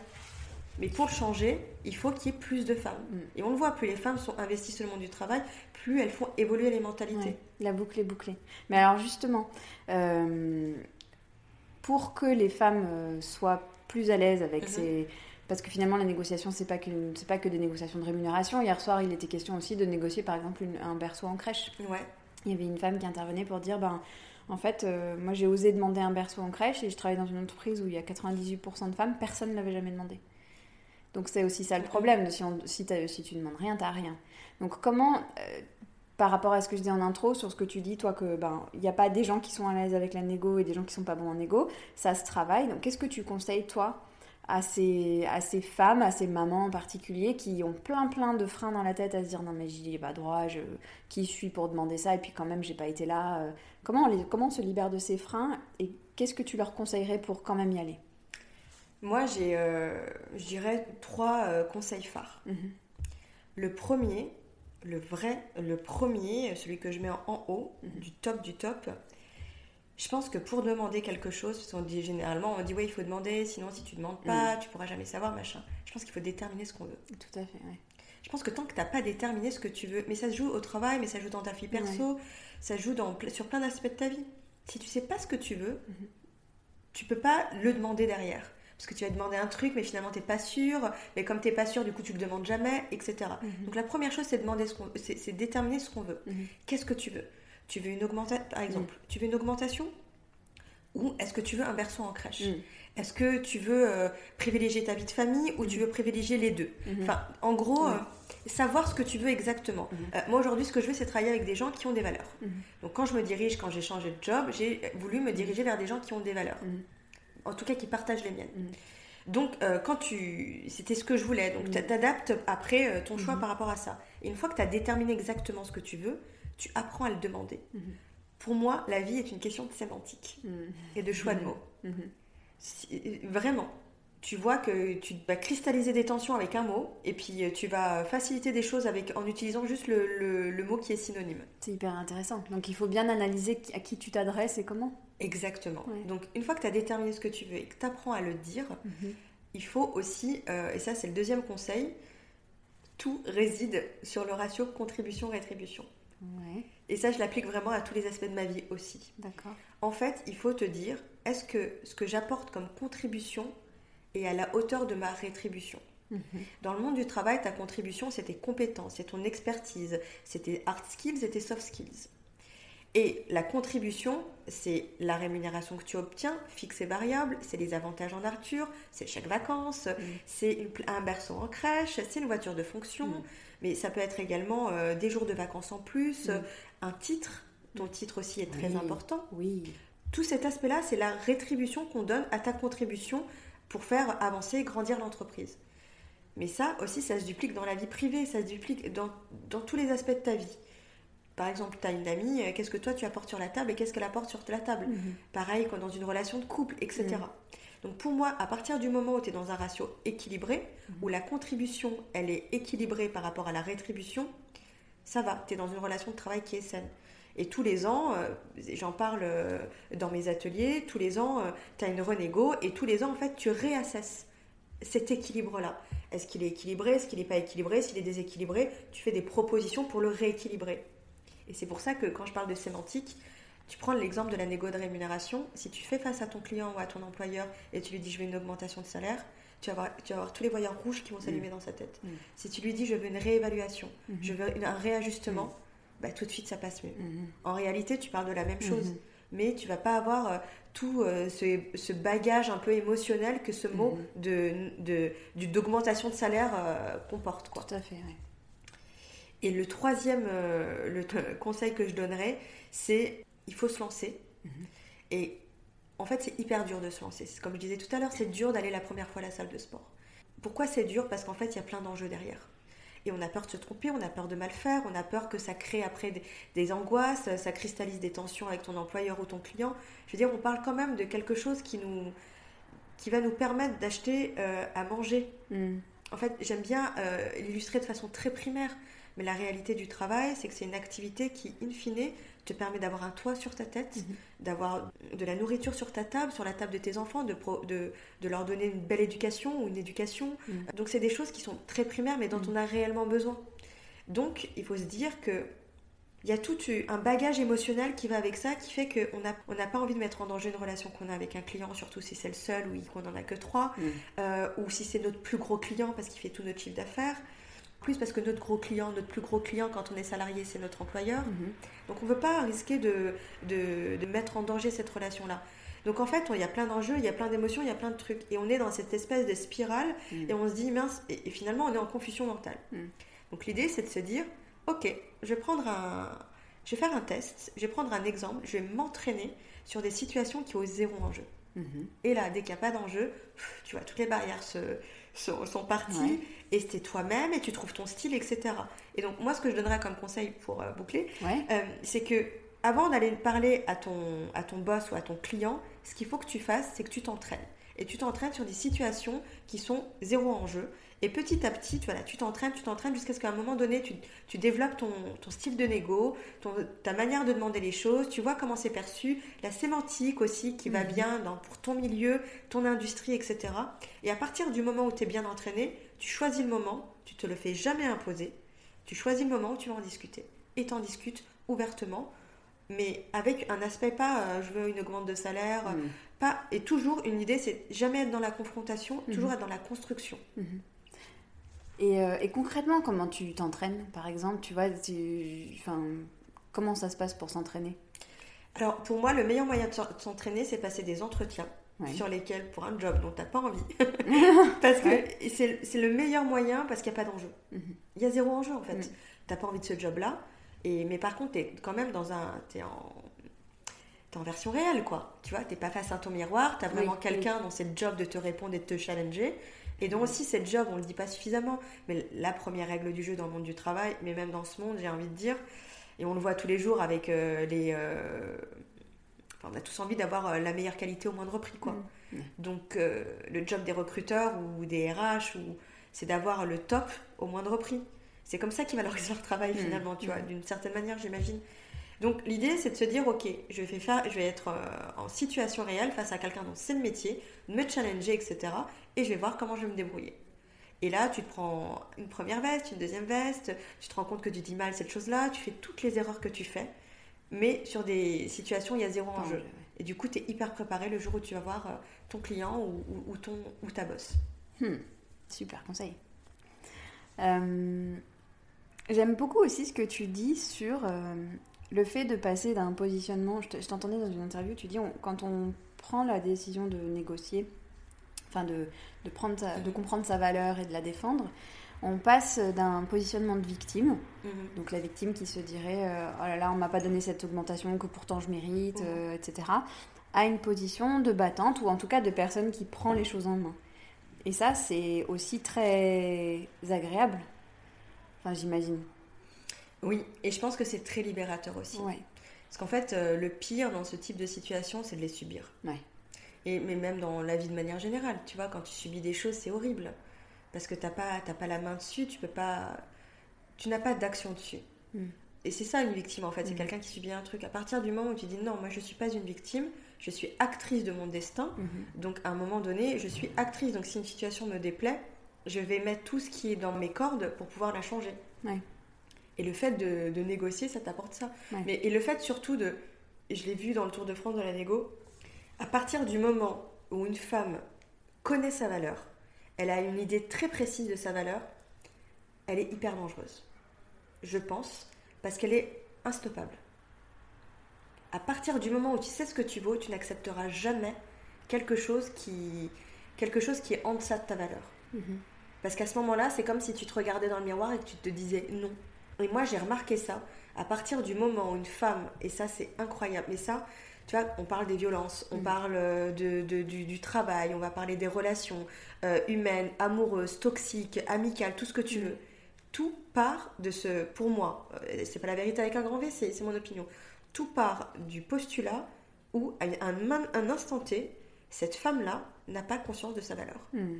Mais pour changer, il faut qu'il y ait plus de femmes.
Mm.
Et on le voit, plus les femmes sont investies sur le monde du travail, plus elles font évoluer les mentalités.
Ouais, la boucle est bouclée. Mais alors justement, euh, pour que les femmes euh, soient plus à l'aise avec
Mhm.
ces... Parce que finalement, la négociation, c'est pas, qu'une- c'est pas que des négociations de rémunération. Hier soir, il était question aussi de négocier, par exemple, une- un berceau en crèche.
Ouais.
Il y avait une femme qui intervenait pour dire, ben, en fait, euh, moi j'ai osé demander un berceau en crèche et je travaille dans une entreprise où il y a 98% de femmes, personne ne l'avait jamais demandé. Donc c'est aussi ça le problème, si, si, tu demandes rien, t'as rien. Donc comment, euh, par rapport à ce que je disais en intro, sur ce que tu dis, toi, que ben il n'y a pas des gens qui sont à l'aise avec la négo et des gens qui sont pas bons en négo, ça se travaille. Donc qu'est-ce que tu conseilles, toi, à ces, femmes, à ces mamans en particulier, qui ont plein plein de freins dans la tête à se dire non mais j'y ai pas droit, qui suis pour demander ça et puis quand même j'ai pas été là. euh, Comment comment on se libère de ces freins et qu'est-ce que tu leur conseillerais pour quand même y aller?
Moi, j'ai, euh, je dirais, trois euh, conseils phares.
Mhm.
Le premier, le vrai, le premier, celui que je mets en haut,
Mhm.
du top du top, je pense que pour demander quelque chose, parce qu'on dit généralement, on dit ouais, il faut demander, sinon si tu demandes pas, tu pourras jamais savoir, machin. Je pense qu'il faut déterminer ce qu'on veut.
Tout à fait, ouais.
Je pense que tant que t'as pas déterminé ce que tu veux, mais ça se joue au travail, mais ça joue dans ta vie perso, ça se joue dans, sur plein d'aspects de ta vie. Si tu sais pas ce que tu veux,
Mhm.
tu peux pas le demander derrière. Parce que tu vas demander un truc, mais finalement t'es pas sûr, mais comme t'es pas sûr, du coup tu le demandes jamais, etc.
Mhm.
Donc la première chose, c'est demander ce qu'on, c'est, déterminer ce qu'on veut.
Mhm.
Qu'est-ce que tu veux? Tu veux une augmentation, par exemple, tu veux une augmentation? Ou est-ce que tu veux un berceau en crèche?
Mhm.
Est-ce que tu veux euh, privilégier ta vie de famille ou tu veux privilégier les deux? Enfin, en gros, euh, savoir ce que tu veux exactement. Euh, moi aujourd'hui, ce que je veux, c'est travailler avec des gens qui ont des valeurs. Donc quand je me dirige, quand j'ai changé de job, j'ai voulu me diriger vers des gens qui ont des valeurs. En tout cas, qui partagent les miennes.
Mhm.
Donc, euh, quand tu. C'était ce que je voulais. Donc,
Mhm.
tu adaptes après euh, ton choix
Mhm.
par rapport à ça. Et une fois que tu as déterminé exactement ce que tu veux, tu apprends à le demander.
Mhm.
Pour moi, la vie est une question de sémantique
Mhm.
et de choix de
Mhm.
mots. Si- vraiment. Tu vois que tu vas cristalliser des tensions avec un mot, et puis euh, tu vas faciliter des choses avec, en utilisant juste le, le- le mot qui est synonyme.
C'est hyper intéressant. Donc il faut bien analyser à qui tu t'adresses et comment.
Exactement.
Ouais.
Donc, une fois que tu as déterminé ce que tu veux et que tu apprends à le dire, il faut aussi, euh, et ça c'est le deuxième conseil, tout réside sur le ratio contribution-rétribution.
Ouais,
Et ça, je l'applique vraiment à tous les aspects de ma vie aussi.
d'accord.
En fait, il faut te dire, est-ce que ce que j'apporte comme contribution est à la hauteur de ma rétribution?
Mhm.
Dans le monde du travail, ta contribution, c'est tes compétences, c'est ton expertise, c'est tes hard skills et tes soft skills. Et la contribution, c'est la rémunération que tu obtiens, fixe et variable, c'est les avantages en nature, c'est le chèque vacances, c'est une pl- un berceau en crèche, c'est une voiture de fonction,
Mm.
mais ça peut être également euh, des jours de vacances en plus,
Mm.
euh, un titre, ton titre aussi est très
Oui.
important.
Oui.
Tout cet aspect-là, c'est la rétribution qu'on donne à ta contribution pour faire avancer et grandir l'entreprise. Mais ça aussi, ça se duplique dans la vie privée, ça se duplique dans, dans tous les aspects de ta vie. Par exemple, tu as une amie, euh, qu'est-ce que toi tu apportes sur la table et qu'est-ce qu'elle apporte sur la table?
Mhm.
Pareil quand dans une relation de couple, etc.
Mhm.
Donc pour moi, à partir du moment où tu es dans un ratio équilibré,
Mhm.
où la contribution, elle est équilibrée par rapport à la rétribution, ça va, tu es dans une relation de travail qui est saine. Et tous les ans, euh, j'en parle euh, dans mes ateliers, tous les ans, tu as une renégo et tous les ans, en fait, tu réassesses cet équilibre-là. Est-ce qu'il est équilibré? Est-ce qu'il n'est pas équilibré? S'il est déséquilibré, tu fais des propositions pour le rééquilibrer. Et c'est pour ça que quand je parle de sémantique, tu prends l'exemple de la négo de rémunération. Si tu fais face à ton client ou à ton employeur et tu lui dis je veux une augmentation de salaire, tu vas avoir, tu vas avoir tous les voyants rouges qui vont s'allumer dans sa tête.
Mm.
Si tu lui dis je veux une réévaluation,
Mhm.
je veux une- un réajustement, bah, tout de suite ça passe mieux.
Mhm.
En réalité, tu parles de la même chose,
Mhm.
mais tu vas pas avoir euh, tout euh, ce, ce bagage un peu émotionnel que ce mot de, d'augmentation de salaire euh, comporte. Quoi.
Tout à fait, ouais.
Et le troisième euh, le conseil que je donnerais, c'est il faut se lancer.
Mhm.
Et en fait, c'est hyper dur de se lancer. Comme je disais tout à l'heure, c'est dur d'aller la première fois à la salle de sport. Pourquoi c'est dur? Parce qu'en fait, il y a plein d'enjeux derrière. Et on a peur de se tromper, on a peur de mal faire, on a peur que ça crée après des, des angoisses, ça cristallise des tensions avec ton employeur ou ton client. Je veux dire, on parle quand même de quelque chose qui, nous, qui va nous permettre d'acheter euh, à manger
Mhm.
en fait, j'aime bien euh, l'illustrer de façon très primaire. Mais la réalité du travail, c'est que c'est une activité qui, in fine, te permet d'avoir un toit sur ta tête, mhm. d'avoir de la nourriture sur ta table, sur la table de tes enfants, de, de, de leur donner une belle éducation ou une éducation. Mhm. Donc c'est des choses qui sont très primaires, mais dont mhm. on a réellement besoin. Donc il faut se dire que il y a tout un bagage émotionnel qui va avec ça, qui fait qu'on n'a on pas envie de mettre en danger une relation qu'on a avec un client, surtout si c'est le seul ou qu'on n'en a que trois, euh, ou si c'est notre plus gros client parce qu'il fait tout notre chiffre d'affaires. Plus parce que notre gros client, notre plus gros client quand on est salarié, c'est notre employeur. Mhm. Donc on ne veut pas risquer de, de, mettre en danger cette relation-là. Donc en fait, il y a plein d'enjeux, il y a plein d'émotions, il y a plein de trucs. Et on est dans cette espèce de spirale mhm. et on se dit, mince, et, finalement on est en confusion mentale. Mhm. Donc l'idée, c'est de se dire, ok, je vais prendre un... Je vais faire un test, je vais prendre un exemple, je vais m'entraîner sur des situations qui ont zéro enjeu. Et là, dès qu'il n'y a pas d'enjeu, tu vois, toutes les barrières se, sont, partis et c'est toi-même et tu trouves ton style, etc. Et donc moi, ce que je donnerais comme conseil pour euh, boucler, euh, c'est que avant d'aller parler à ton, à ton boss ou à ton client, ce qu'il faut que tu fasses, c'est que tu t'entraînes. Et tu t'entraînes sur des situations qui sont zéro enjeu et petit à petit, tu, voilà, tu t'entraînes, tu t'entraînes jusqu'à ce qu'à un moment donné, tu, tu développes ton, ton, style de négo, ton, ta manière de demander les choses, tu vois comment c'est perçu, la sémantique aussi qui va mhm. bien dans, pour ton milieu, ton industrie, etc. Et à partir du moment où tu es bien entraîné, tu choisis le moment, tu te le fais jamais imposer, tu choisis le moment où tu vas en discuter. Et tu en discutes ouvertement, mais avec un aspect pas euh, je veux une augmente de salaire, mhm. pas et toujours une idée c'est jamais être dans la confrontation, toujours mhm. être dans la construction.
Euh, et, concrètement, comment tu t'entraînes, par exemple Tu vois, enfin, comment ça se passe pour s'entraîner?
Alors, pour moi, le meilleur moyen de s'entraîner, c'est passer des entretiens. sur lesquels, pour un job dont tu n'as pas envie, parce que c'est le meilleur moyen parce qu'il n'y a pas d'enjeu. Mhm. Il y a zéro enjeu en fait. Mhm. Tu n'as pas envie de ce job-là, et, mais par contre, tu es quand même dans un... Es en, es en version réelle, quoi. Tu vois, tu n'es pas face à ton miroir, tu as vraiment quelqu'un dont c'est le job de te répondre et de te challenger. Et donc aussi, cette job, on ne le dit pas suffisamment, mais la première règle du jeu dans le monde du travail, mais même dans ce monde, j'ai envie de dire, et on le voit tous les jours avec euh, les... Euh, on a tous envie d'avoir euh, la meilleure qualité au moindre prix, quoi. Mmh. Donc le job des recruteurs ou des RH, ou, c'est d'avoir le top au moindre prix. C'est comme ça qu'ils valorisent leur travail mmh. finalement, tu vois, mmh. d'une certaine manière, j'imagine. Donc l'idée, c'est de se dire, ok, je vais, faire, je vais être euh, en situation réelle face à quelqu'un dont c'est le métier, me challenger, etc. Et je vais voir comment je vais me débrouiller. Et là, tu te prends une première veste, une deuxième veste, tu te rends compte que tu dis mal cette chose-là, tu fais toutes les erreurs que tu fais, mais sur des situations, il y a zéro enjeu. Et du coup, tu es hyper préparé le jour où tu vas voir euh, ton client ou, ton, ou ta bosse.
Hmm. Super conseil. Euh, j'aime beaucoup aussi ce que tu dis sur le fait de passer d'un positionnement, je t'entendais dans une interview, tu dis quand on prend la décision de négocier, enfin de, de, prendre de comprendre sa valeur et de la défendre, on passe d'un positionnement de victime, mhm. donc la victime qui se dirait euh, oh là là, on m'a pas donné cette augmentation que pourtant je mérite, mhm. euh, etc., à une position de battante ou en tout cas de personne qui prend les choses en main. Et ça, c'est aussi très agréable, enfin j'imagine.
Oui, et je pense que c'est très libérateur aussi. Parce qu'en fait, euh, le pire dans ce type de situation, c'est de les subir. Et, mais même dans la vie de manière générale, tu vois, quand tu subis des choses, c'est horrible. Parce que tu n'as pas, pas la main dessus, tu peux pas... Tu n'as pas d'action dessus. Hmm. Et c'est ça une victime en fait, c'est hmm. quelqu'un qui subit un truc. À partir du moment où tu dis non, moi je ne suis pas une victime, je suis actrice de mon destin. Hmm. Donc à un moment donné, je suis actrice. Donc si une situation me déplaît, je vais mettre tout ce qui est dans mes cordes pour pouvoir la changer. Et le fait de, négocier, ça t'apporte ça. Mais, et le fait surtout de, je l'ai vu dans le Tour de France de la négo, à partir du moment où une femme connaît sa valeur, elle a une idée très précise de sa valeur, elle est hyper dangereuse. Je pense, parce qu'elle est instoppable. À partir du moment où tu sais ce que tu vaux, tu n'accepteras jamais quelque chose qui, quelque chose qui est en deçà de ta valeur. Mhm. Parce qu'à ce moment-là, c'est comme si tu te regardais dans le miroir et que tu te disais non, et moi, j'ai remarqué ça. À partir du moment où une femme, et ça, c'est incroyable, mais ça, tu vois, on parle des violences, on mm. parle euh, de, du, travail, on va parler des relations euh, humaines, amoureuses, toxiques, amicales, tout ce que tu mm. veux. Tout part de ce, pour moi, euh, c'est pas la vérité avec un grand V, c'est mon opinion. Tout part du postulat où, à un, un instant T, cette femme-là n'a pas conscience de sa valeur. Mm.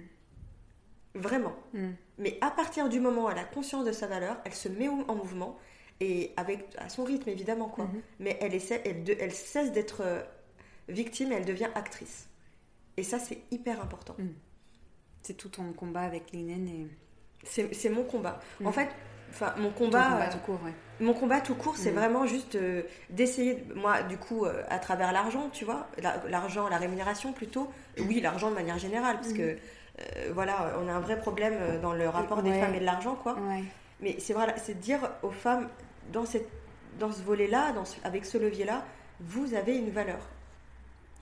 Vraiment. Mm. Mais à partir du moment où elle a conscience de sa valeur, elle se met en mouvement et avec à son rythme évidemment quoi. Mm-hmm. Mais elle essaie, elle, elle cesse d'être euh, victime et elle devient actrice. Et ça c'est hyper important. Mm.
C'est tout ton combat avec Linen et
c'est mon combat. En fait, Enfin, mon combat,
tout court,
Mon combat tout court, c'est vraiment juste euh, d'essayer, moi, du coup, euh, à travers l'argent, tu vois, l'argent, la, rémunération plutôt. Oui, l'argent de manière générale, parce que, euh, voilà, on a un vrai problème dans le rapport des femmes et de l'argent, quoi. Mais c'est voilà, c'est dire aux femmes, dans, cette, dans ce volet-là, avec ce levier-là, vous avez une valeur.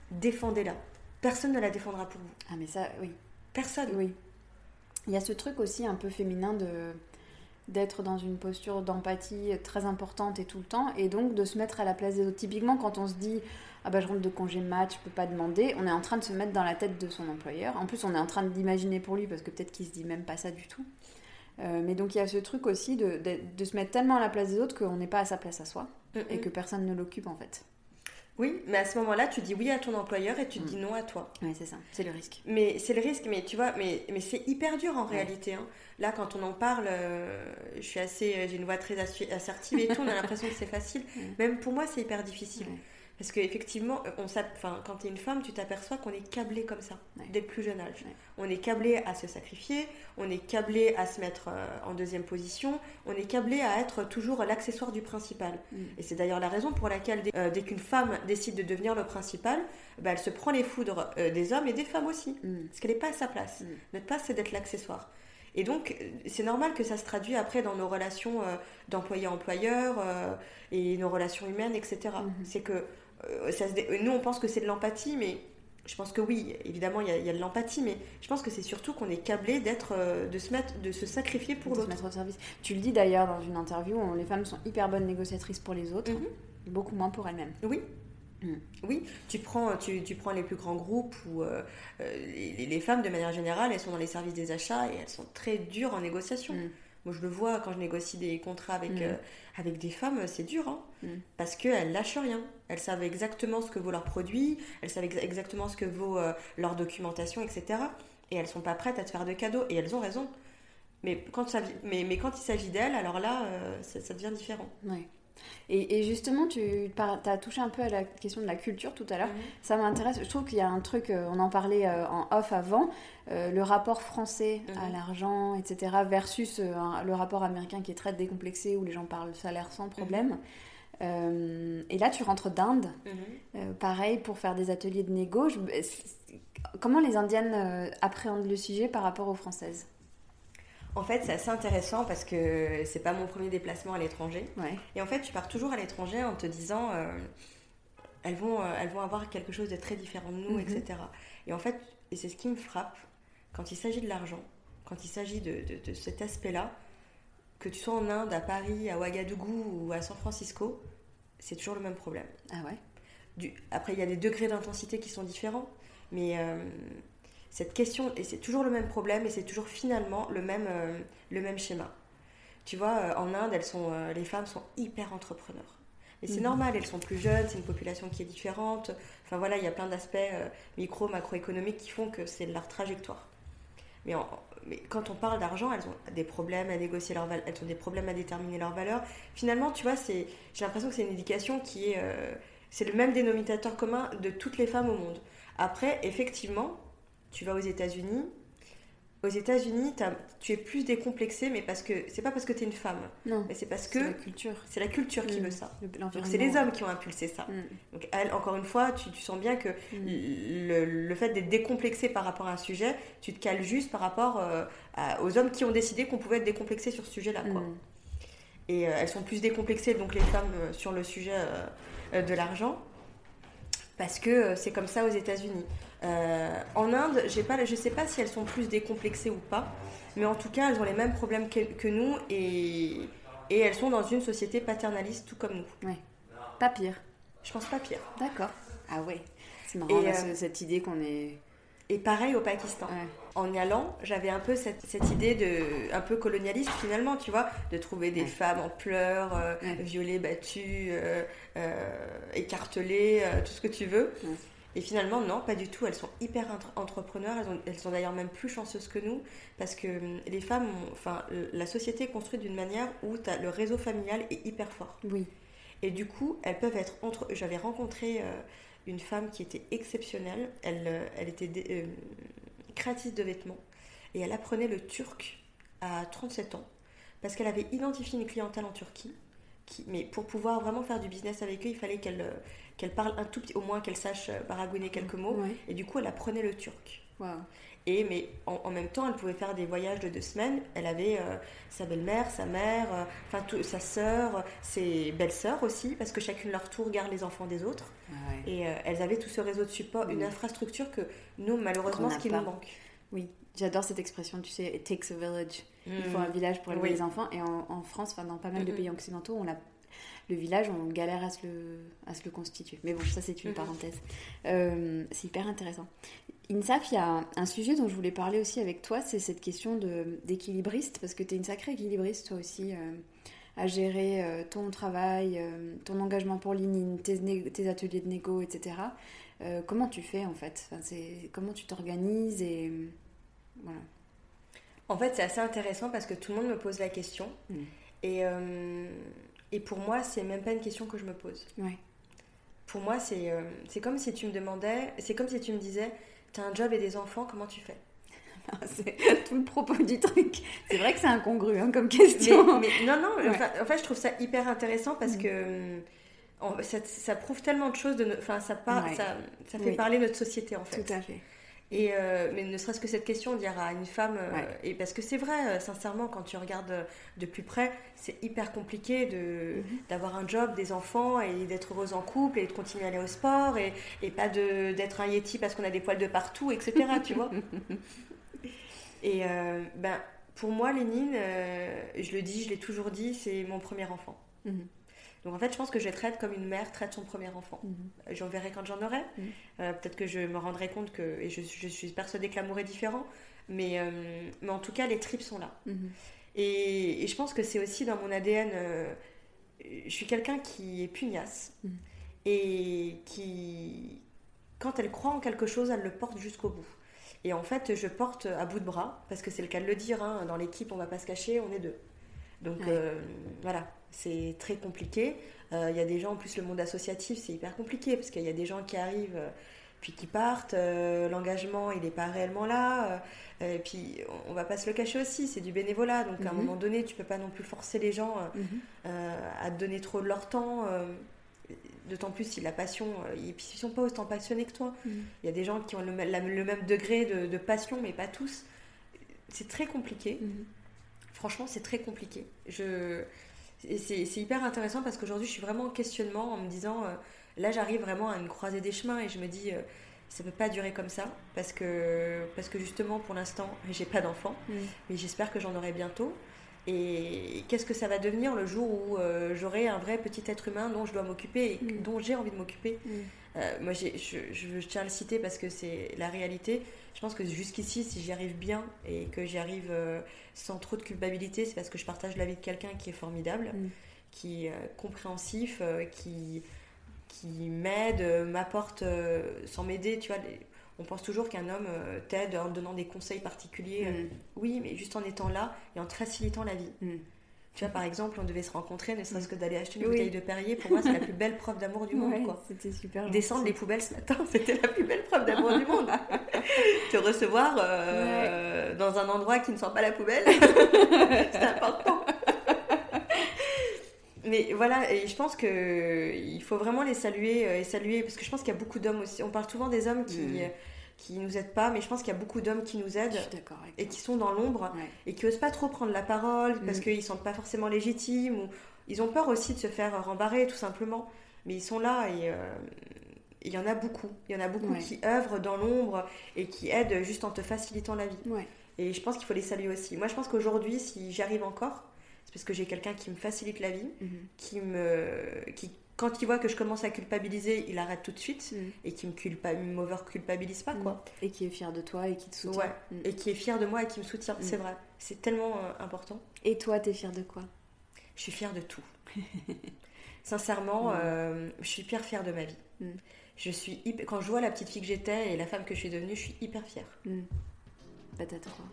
Défendez-la. Personne ne la défendra pour vous.
Ah, mais ça, oui.
Personne.
Oui. Il y a ce truc aussi un peu féminin de d'être dans une posture d'empathie très importante et tout le temps, et donc de se mettre à la place des autres. Typiquement, quand on se dit ah bah je rentre de congé mat, je peux pas demander, on est en train de se mettre dans la tête de son employeur. En plus, on est en train d'imaginer pour lui parce que peut-être qu'il se dit même pas ça du tout. Euh, mais donc il y a ce truc aussi de, de, se mettre tellement à la place des autres qu'on n'est pas à sa place à soi et que personne ne l'occupe en fait.
Oui, mais à ce moment-là, tu dis oui à ton employeur et tu dis mm. non à toi.
Oui, c'est ça, c'est le risque.
Mais c'est le risque, mais tu vois, mais, mais c'est hyper dur en réalité. Hein. Là, quand on en parle, euh, je suis assez, j'ai une voix très assertive et tout, on a l'impression que c'est facile. Même pour moi, c'est hyper difficile. Parce qu'effectivement, enfin, quand tu es une femme, tu t'aperçois qu'on est câblé comme ça, dès le plus jeune âge. On est câblé à se sacrifier, on est câblé à se mettre euh, en deuxième position, on est câblé à être toujours l'accessoire du principal. Mm. Et c'est d'ailleurs la raison pour laquelle, dès, euh, qu'une femme décide de devenir le principal, bah, elle se prend les foudres des hommes et des femmes aussi. Mm. Parce qu'elle n'est pas à sa place. Mm. Notre place, c'est d'être l'accessoire. Et donc, c'est normal que ça se traduit après dans nos relations euh, d'employé-employeur euh, et nos relations humaines, etc. Mhm. C'est que euh, ça nous, on pense que c'est de l'empathie, mais je pense que oui, évidemment, il y, a de l'empathie, mais je pense que c'est surtout qu'on est câblé d'être, de se mettre, de se sacrifier pour l'autre.
se mettre au service. Tu le dis d'ailleurs dans une interview où les femmes sont hyper bonnes négociatrices pour les autres, mhm. beaucoup moins pour elles-mêmes.
Oui, Mm. Oui, tu prends, tu, tu, prends les plus grands groupes où euh, euh, les, femmes, de manière générale, elles sont dans les services des achats et elles sont très dures en négociation. Mm. Moi, je le vois quand je négocie des contrats avec, mm. euh, avec des femmes, c'est dur, hein, parce qu'elles lâchent rien. Elles savent exactement ce que vaut leur produit, elles savent exactement ce que vaut leur documentation, etc. Et elles sont pas prêtes à te faire de cadeaux, et elles ont raison. Mais quand, ça, mais, mais quand il s'agit d'elles, alors là, ça, ça, devient différent.
Ouais. Et, justement, tu as touché un peu à la question de la culture tout à l'heure. Mhm. Ça m'intéresse. Je trouve qu'il y a un truc, euh, on en parlait euh, en off avant, euh, le rapport français à mhm. l'argent, etc., versus le rapport américain qui est très décomplexé, où les gens parlent salaire sans problème. Mhm. et là, tu rentres d'Inde, pareil, pour faire des ateliers de négo. comment les Indiennes appréhendent le sujet par rapport aux Françaises?
En fait, c'est assez intéressant parce que c'est pas mon premier déplacement à l'étranger. Et en fait, tu pars toujours à l'étranger en te disant, euh, elles, vont, euh, elles vont avoir quelque chose de très différent de nous, mhm. etc. Et en fait, et c'est ce qui me frappe, quand il s'agit de l'argent, quand il s'agit de, de, cet aspect-là, que tu sois en Inde, à Paris, à Ouagadougou ou à San Francisco, c'est toujours le même problème.
Ah ouais?
Du, Après, il y a des degrés d'intensité qui sont différents, mais euh, cette question, et c'est toujours le même problème, et c'est toujours finalement le même, euh, le même schéma. Tu vois, euh, en Inde, elles sont, euh, les femmes sont hyper entrepreneurs. Et c'est mhm. normal, elles sont plus jeunes, c'est une population qui est différente. Enfin voilà, il y a plein d'aspects micro, macroéconomiques qui font que c'est leur trajectoire. Mais, mais, quand on parle d'argent, elles ont des problèmes à négocier leur elles ont des problèmes à déterminer leur valeur. Finalement, tu vois, j'ai l'impression que c'est une éducation qui est, c'est le même dénominateur commun de toutes les femmes au monde. Après, effectivement, tu vas aux États-Unis. Aux États-Unis, tu es plus décomplexé, mais parce que c'est pas parce que tu es une femme.
Non.
Mais c'est parce que
c'est la culture.
C'est la culture qui mm. veut ça. Donc c'est les hommes qui ont impulsé ça. Mm. Donc elle, encore une fois, tu, sens bien que mm. le, fait d'être décomplexé par rapport à un sujet, tu te cales juste par rapport euh, aux hommes qui ont décidé qu'on pouvait être décomplexé sur ce sujet-là. Et euh, elles sont plus décomplexées, donc les femmes, euh, sur le sujet de l'argent, parce que c'est comme ça aux États-Unis. Euh, en Inde, pas, je ne sais pas si elles sont plus décomplexées ou pas, mais en tout cas, elles ont les mêmes problèmes que, nous et, et, elles sont dans une société paternaliste tout comme nous.
Ouais. Pas pire.
Je pense pas pire.
D'accord. Ah ouais. C'est marrant euh, cette idée qu'on est.
Et pareil au Pakistan. En y allant, j'avais un peu cette, cette, idée de un peu colonialiste finalement, tu vois, de trouver des femmes en pleurs, euh, violées, battues, écartelées, tout ce que tu veux. Et finalement, non, pas du tout. Elles sont hyper entrepreneurs. Elles, sont d'ailleurs même plus chanceuses que nous parce que hum, les femmes, enfin, la société est construite d'une manière où as, le réseau familial est hyper fort.
Oui.
Et du coup, elles peuvent être entre. J'avais rencontré euh, une femme qui était exceptionnelle. Elle, euh, elle était euh, créatrice de vêtements et elle apprenait le turc à 37 ans parce qu'elle avait identifié une clientèle en Turquie. Qui, mais pour pouvoir vraiment faire du business avec eux, il fallait qu'elle qu'elle parle un tout petit, au moins qu'elle sache baragouiner quelques mots. Et du coup, elle apprenait le turc. Et mais en, même temps, elle pouvait faire des voyages de deux semaines. Elle avait euh, sa belle-mère, sa mère, euh, enfin sa sœur, ses belles-sœurs aussi, parce que chacune leur tour garde les enfants des autres. Ah et euh, elles avaient tout ce réseau de support, une infrastructure que nous, malheureusement, ce qui nous manque.
Oui, j'adore cette expression, tu sais, it takes a village. Il faut mm. un village pour élever les enfants. Et en, France, enfin dans pas mal de pays occidentaux, on l'a le village, on galère à se le, à se le constituer. Mais bon, ça c'est une parenthèse. c'est hyper intéressant. Insaf, il y a un sujet dont je voulais parler aussi avec toi, c'est cette question d'équilibriste, parce que tu es une sacrée équilibriste toi aussi, euh, à gérer euh, ton travail, euh, ton engagement pour l'ININ, tes, ateliers de négo, etc. comment tu fais en fait? Enfin, Comment tu t'organises et voilà.
En fait, c'est assez intéressant parce que tout le monde me pose la question. Mm. Et, et pour moi, c'est même pas une question que je me pose.
Ouais.
Pour moi, c'est comme si tu me demandais, c'est comme si tu me disais T'as un job et des enfants, comment tu fais?
C'est tout le propos du truc. C'est vrai que c'est incongru hein, comme question.
Mais, non, non, en fait, je trouve ça hyper intéressant parce mm. que ça, prouve tellement de choses. De enfin, ça, ça, ça, fait parler notre société en fait.
Tout à fait.
Et euh, mais ne serait-ce que cette question, dire à une femme, euh, et parce que c'est vrai, euh, sincèrement, quand tu regardes de plus près, c'est hyper compliqué de, mhm. d'avoir un job, des enfants et d'être heureuse en couple et de continuer à aller au sport et, et pas de, d'être un yeti parce qu'on a des poils de partout, etc. tu vois Et ben, pour moi, Lénine, je le dis, je l'ai toujours dit, c'est mon premier enfant. Mhm. Donc en fait, je pense que je vais traiter comme une mère traite son premier enfant. Mhm. J'en verrai quand j'en aurai. Mhm. Euh, peut-être que je me rendrai compte que, et je, suis persuadée que l'amour est différent, mais, euh, mais en tout cas, les tripes sont là. Mhm. Et, je pense que c'est aussi dans mon ADN. Euh, je suis quelqu'un qui est pugnace et qui, quand elle croit en quelque chose, elle le porte jusqu'au bout. Et en fait, je porte à bout de bras, parce que c'est le cas de le dire, hein, dans l'équipe, on va pas se cacher, on est deux. Donc voilà, c'est très compliqué. Euh, il y a des gens, en plus le monde associatif, c'est hyper compliqué parce qu'il y a des gens qui arrivent euh, puis qui partent, euh, l'engagement il n'est pas réellement là, et puis on va pas se le cacher aussi, c'est du bénévolat, donc à un mhm. moment donné tu peux pas non plus forcer les gens mhm. à te donner trop de leur temps, d'autant plus si la passion, ils ne sont pas autant passionnés que toi. Mhm. Il y a des gens qui ont le, même degré de, de, passion, mais pas tous. C'est très compliqué. Franchement, c'est très compliqué. Je c'est hyper intéressant parce qu'aujourd'hui, je suis vraiment en questionnement en me disant, euh, là, j'arrive vraiment à une croisée des chemins et je me dis, euh, ça peut pas durer comme ça parce que, parce que justement, pour l'instant, j'ai pas d'enfant, mm. mais j'espère que j'en aurai bientôt. Et qu'est-ce que ça va devenir le jour où euh, j'aurai un vrai petit être humain dont je dois m'occuper et mm. dont j'ai envie de m'occuper? Mm. Moi, je, je, tiens à le citer parce que c'est la réalité. Je pense que jusqu'ici, si j'y arrive bien et que j'y arrive sans trop de culpabilité, c'est parce que je partage la vie de quelqu'un qui est formidable, mm. qui est euh, compréhensif, euh, qui, qui m'aide, euh, m'apporte, sans m'aider, tu vois. on pense toujours qu'un homme t'aide en donnant des conseils particuliers. Mm. oui, mais juste en étant là et en te facilitant la vie. Mm. Tu vois, par exemple, on devait se rencontrer, ne serait-ce que d'aller acheter une bouteille de Perrier. Pour moi, c'est la plus belle preuve d'amour du monde.
C'était super.
Descendre les poubelles ce matin, c'était la plus belle preuve d'amour du monde. Te recevoir euh, dans un endroit qui ne sent pas la poubelle, c'est important. Mais voilà, et je pense qu'il faut vraiment les saluer euh, et saluer, parce que je pense qu'il y a beaucoup d'hommes aussi. On parle souvent des hommes qui. Mm qui nous aident pas, mais je pense qu'il y a beaucoup d'hommes qui nous aident et qui sont dans l'ombre et qui osent pas trop prendre la parole parce mm. qu'ils ne sentent pas forcément légitimes ou ils ont peur aussi de se faire rembarrer tout simplement. Mais ils sont là et euh, il y en a beaucoup. Il y en a beaucoup qui œuvrent dans l'ombre et qui aident juste en te facilitant la vie. Et je pense qu'il faut les saluer aussi. Moi, je pense qu'aujourd'hui, si j'arrive encore, c'est parce que j'ai quelqu'un qui me facilite la vie, mm-hmm. qui me qui quand il voit que je commence à culpabiliser, il arrête tout de suite mm. et qui me culpa culpabilise pas quoi.
Mm. Et qui est fier de toi et qui te soutient. Ouais.
Mm. Et qui est fier de moi et qui me soutient, c'est vrai. C'est tellement euh, important.
Et toi, tu es fier de quoi?
Je suis fière de tout. Sincèrement, euh, je suis hyper fière de ma vie. Je suis Quand je vois la petite fille que j'étais et la femme que je suis devenue, je suis hyper fière.
Patate quoi.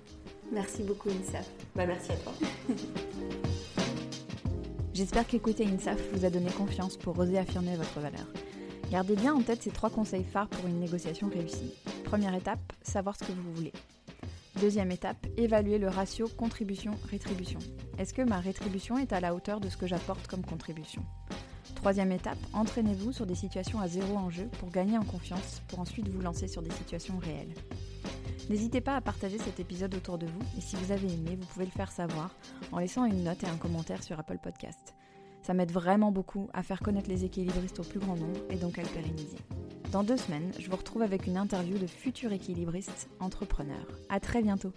Merci beaucoup, Insaf.
Bah, merci à toi.
J'espère qu'écouter INSAF vous a donné confiance pour oser affirmer votre valeur. Gardez bien en tête ces trois conseils phares pour une négociation réussie. Première étape, savoir ce que vous voulez. Deuxième étape, évaluer le ratio contribution-rétribution. Est-ce que ma rétribution est à la hauteur de ce que j'apporte comme contribution? Troisième étape, entraînez-vous sur des situations à zéro enjeu pour gagner en confiance, pour ensuite vous lancer sur des situations réelles. N'hésitez pas à partager cet épisode autour de vous et si vous avez aimé, vous pouvez le faire savoir en laissant une note et un commentaire sur Apple Podcast. Ça m'aide vraiment beaucoup à faire connaître les équilibristes au plus grand nombre et donc à le pérenniser. Dans deux semaines, je vous retrouve avec une interview de futurs équilibristes entrepreneurs. À très bientôt!